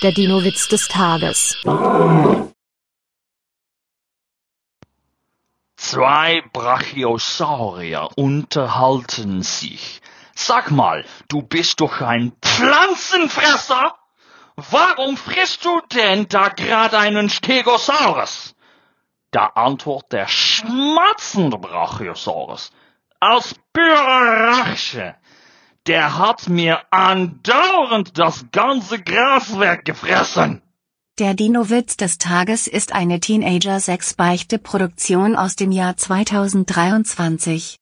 Der Dino-Witz des Tages. Zwei Brachiosaurier unterhalten sich. Sag mal, du bist doch ein Pflanzenfresser? Warum frisst du denn da gerade einen Stegosaurus? Da antwortet der schmatzende Brachiosaurus. Als pure Rache. Der hat mir andauernd das ganze Gras weggefressen. Der Dino-Witz des Tages ist eine Teenager-6-Beichte-Produktion aus dem Jahr 2023.